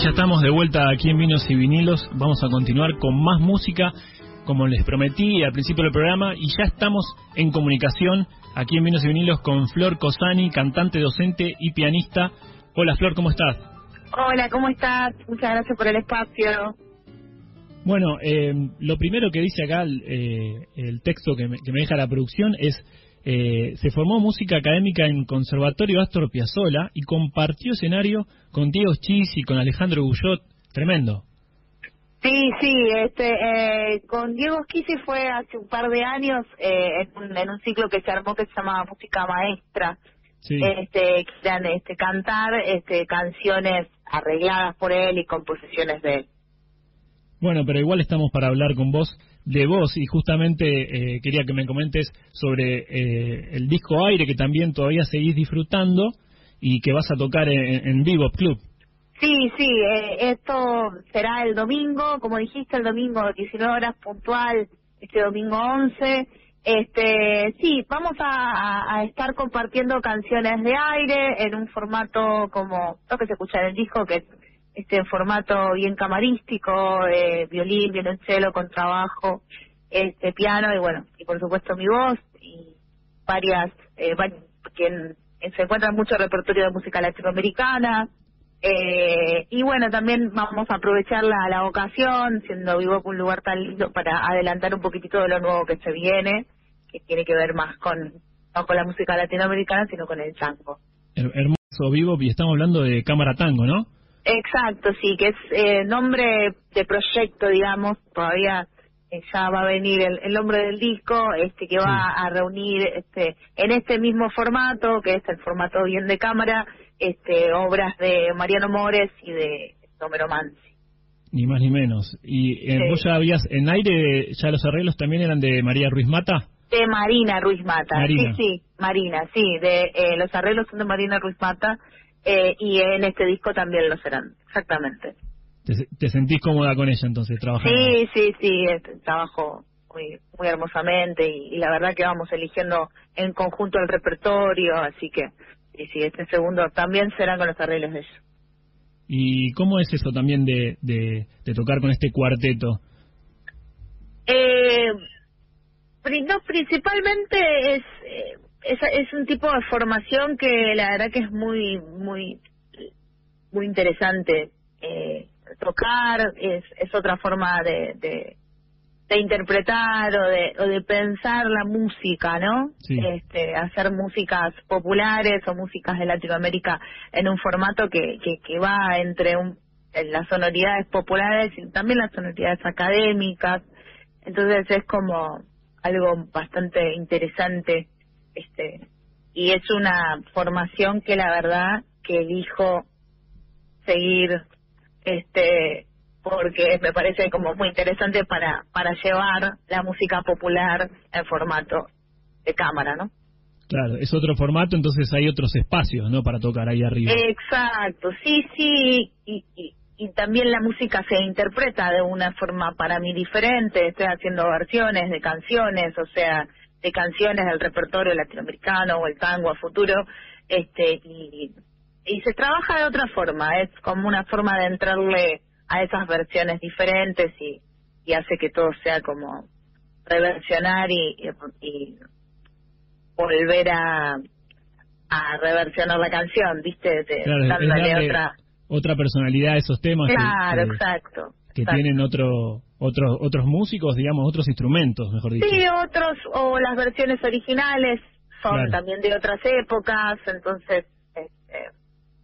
Y ya estamos de vuelta aquí en Vinos y Vinilos. Vamos a continuar con más música, como les prometí al principio del programa, y ya estamos en comunicación aquí en Vinos y Vinilos con Flor Cosani, cantante, docente y pianista. Hola Flor, ¿cómo estás? Hola, ¿cómo estás? Muchas gracias por el espacio. Bueno, eh, lo primero que dice acá eh, el texto que me, que me deja la producción es eh, se formó música académica en Conservatorio Astor Piazzolla y compartió escenario con Diego Chis y con Alejandro Gullot. Tremendo. Sí, sí, este, eh, con Diego Schisi fue hace un par de años eh, en, un, en, un, ciclo que se armó que se llamaba Música Maestra. Sí. Este, que eran este, cantar este, canciones arregladas por él y composiciones de él. Bueno, pero igual estamos para hablar con vos de vos y justamente eh, quería que me comentes sobre eh, el disco Aire que también todavía seguís disfrutando y que vas a tocar en, en Vivo Club. Sí, sí, eh, esto será el domingo, como dijiste, el domingo 19 horas puntual, este domingo 11. Este, sí, vamos a, estar compartiendo canciones de aire en un formato como lo que se escucha en el disco, que este formato bien camarístico, violín, violonchelo, contrabajo, este piano y bueno, y por supuesto mi voz y varias, eh, que se encuentra mucho repertorio de música latinoamericana. Eh, y bueno, también vamos a aprovechar la, la ocasión, siendo vivo un lugar tan lindo, para adelantar un poquitito de lo nuevo que se viene, que tiene que ver más con, no con la música latinoamericana, sino con el tango. Hermoso vivo, y estamos hablando de Cámara Tango, ¿no? Exacto, sí, que es eh, nombre de proyecto, digamos, todavía eh, ya va a venir el, el, nombre del disco, este que va a reunir este en este mismo formato, que es el formato bien de cámara, este obras de Mariano Mores y de Homero Mansi. Ni más ni menos. ¿Y eh, sí. vos ya habías, en aire, ya los arreglos también eran de María Ruiz Mata? De Marina Ruiz Mata, Marina. sí, sí, Marina, sí, de eh, los arreglos son de Marina Ruiz Mata eh, y en este disco también lo serán, exactamente. ¿Te, te sentís cómoda con ella entonces, trabajando? Sí, sí, sí, este, trabajo muy, muy hermosamente y, y, la verdad que vamos eligiendo en conjunto el repertorio, así que y sí, este segundo también será con los arreglos de ella. ¿Y cómo es eso también de, de, de tocar con este cuarteto? Eh, no, principalmente es, eh, es, es un tipo de formación que la verdad que es muy muy muy interesante eh, tocar es es otra forma de, de, de interpretar o de o de pensar la música no sí. este hacer músicas populares o músicas de Latinoamérica en un formato que que, que va entre un en las sonoridades populares y también las sonoridades académicas. Entonces es como algo bastante interesante este y es una formación que la verdad que elijo seguir este porque me parece como muy interesante para para llevar la música popular en formato de cámara, ¿no? Claro, es otro formato, entonces hay otros espacios, ¿no? Para tocar ahí arriba. Exacto, sí, sí, y, y, y también la música se interpreta de una forma para mí diferente, estoy haciendo versiones de canciones, o sea, de canciones del repertorio latinoamericano o el tango a futuro, este y, y se trabaja de otra forma, es como una forma de entrarle a esas versiones diferentes y, y hace que todo sea como reversionar y, y, y volver a a reversionar la canción, ¿viste? De, claro, dándole otra otra personalidad a esos temas claro, que, exacto, que exacto. tienen otro otros otros músicos, digamos, otros instrumentos, mejor dicho. Sí, otros, o las versiones originales son Claro. también de otras épocas, entonces, este,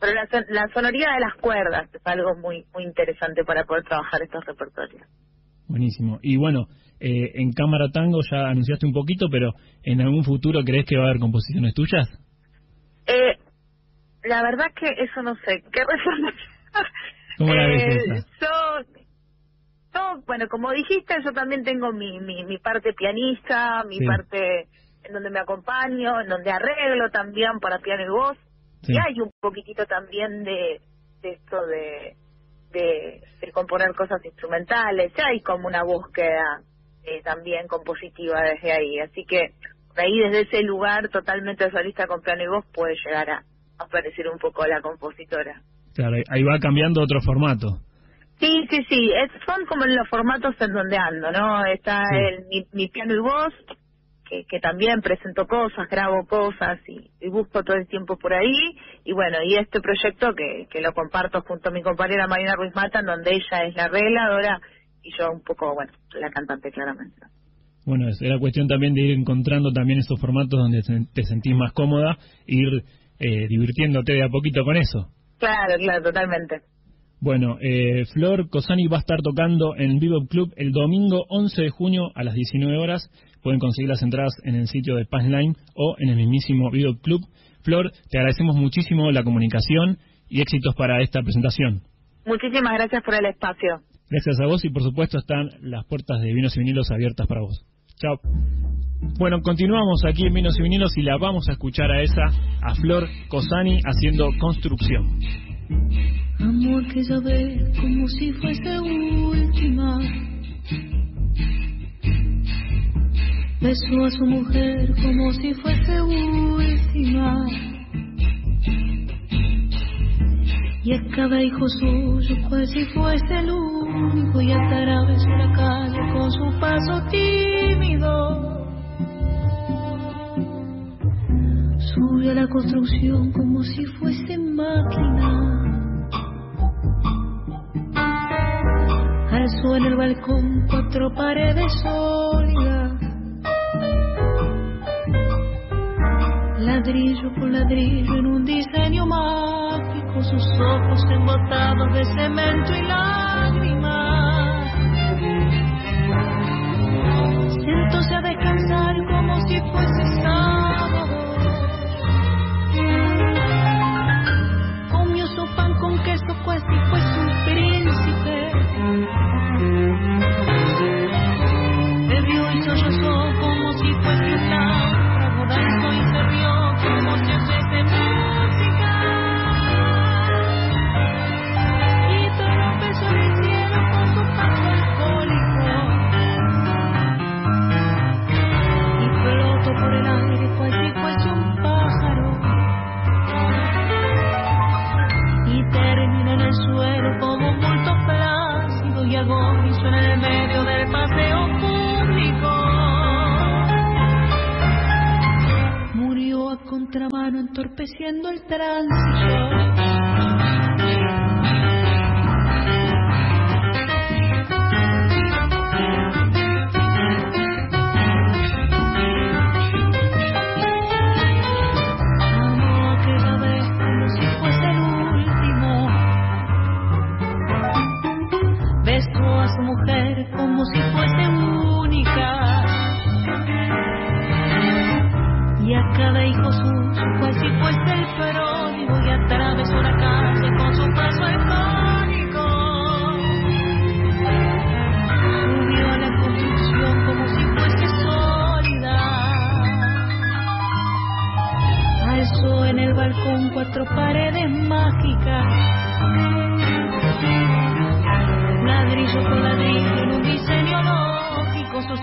pero la, la sonoridad de las cuerdas es algo muy muy interesante para poder trabajar estos repertorios. Buenísimo. Y bueno, eh, en Cámara Tango ya anunciaste un poquito, pero ¿en algún futuro crees que va a haber composiciones tuyas? Eh, la verdad que eso no sé, ¿qué respuesta? ¿Cómo la ves Eh, esa? Yo, yo, bueno, como dijiste, yo también tengo mi, mi, mi parte pianista, mi Sí. parte en donde me acompaño, en donde arreglo también para piano y voz. Sí. Y hay un poquitito también de, de esto de, de, de componer cosas instrumentales, ya hay como una búsqueda eh, también compositiva desde ahí. Así que por ahí desde ese lugar totalmente solista con piano y voz puede llegar a aparecer un poco la compositora. Claro, ahí va cambiando otro formato. Sí, sí, sí, son como los formatos en donde ando, ¿no? Está el, mi, piano y voz, que, que también presento cosas, grabo cosas y, busco todo el tiempo por ahí. Y bueno, y este proyecto que, que lo comparto junto a mi compañera Marina Ruiz Mata, en donde ella es la arregladora y yo un poco, bueno, la cantante claramente. Bueno, era cuestión también de ir encontrando también esos formatos donde te sentís más cómoda, ir eh, divirtiéndote de a poquito con eso. Claro, claro, totalmente. Bueno, eh, Flor Cosani va a estar tocando en Vivo Club el domingo 11 de junio a las 19 horas. Pueden conseguir las entradas en el sitio de Passline o en el mismísimo Vivo Club. Flor, te agradecemos muchísimo la comunicación y éxitos para esta presentación. Muchísimas gracias por el espacio. Gracias a vos y por supuesto están las puertas de Vinos y Vinilos abiertas para vos. Chao. Bueno, continuamos aquí en Vinos y Vinilos y la vamos a escuchar a esa, a Flor Cosani haciendo construcción. Amo aquella vez como si fuese última. Besó a su mujer como si fuese última. Y a cada hijo suyo cual si fuese el único y atravesó la calle con su paso tímido. Sube a la construcción como si fuese máquina. Alzó en el balcón cuatro paredes sólidas. Ladrillo por ladrillo en un diseño mágico, sus ojos embotados de cemento y lágrimas. Entorpeciendo el tránsito.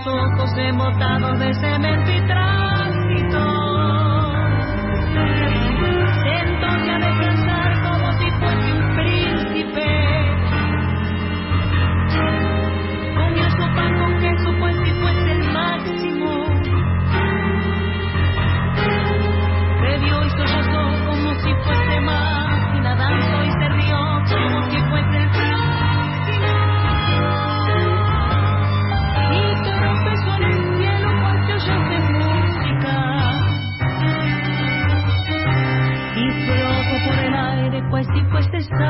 Ojos embotados de cemento y tránsito. Aire cual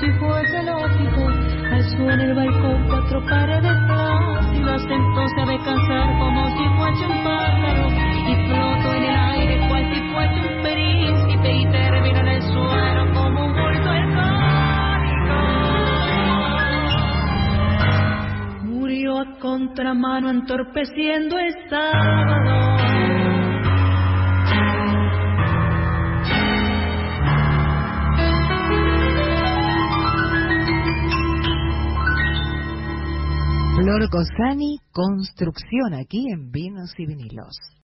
si fuese lógico. Al suelo el balcón, cuatro paredes plácidas, entonces de cansar como si fuese un pájaro. Y floto en el aire, cual si fuese un príncipe, y termino en el suelo como un bulto errático. Murió a contramano entorpeciendo el sábado. Flor Cosani, construcción aquí en Vinos y Vinilos.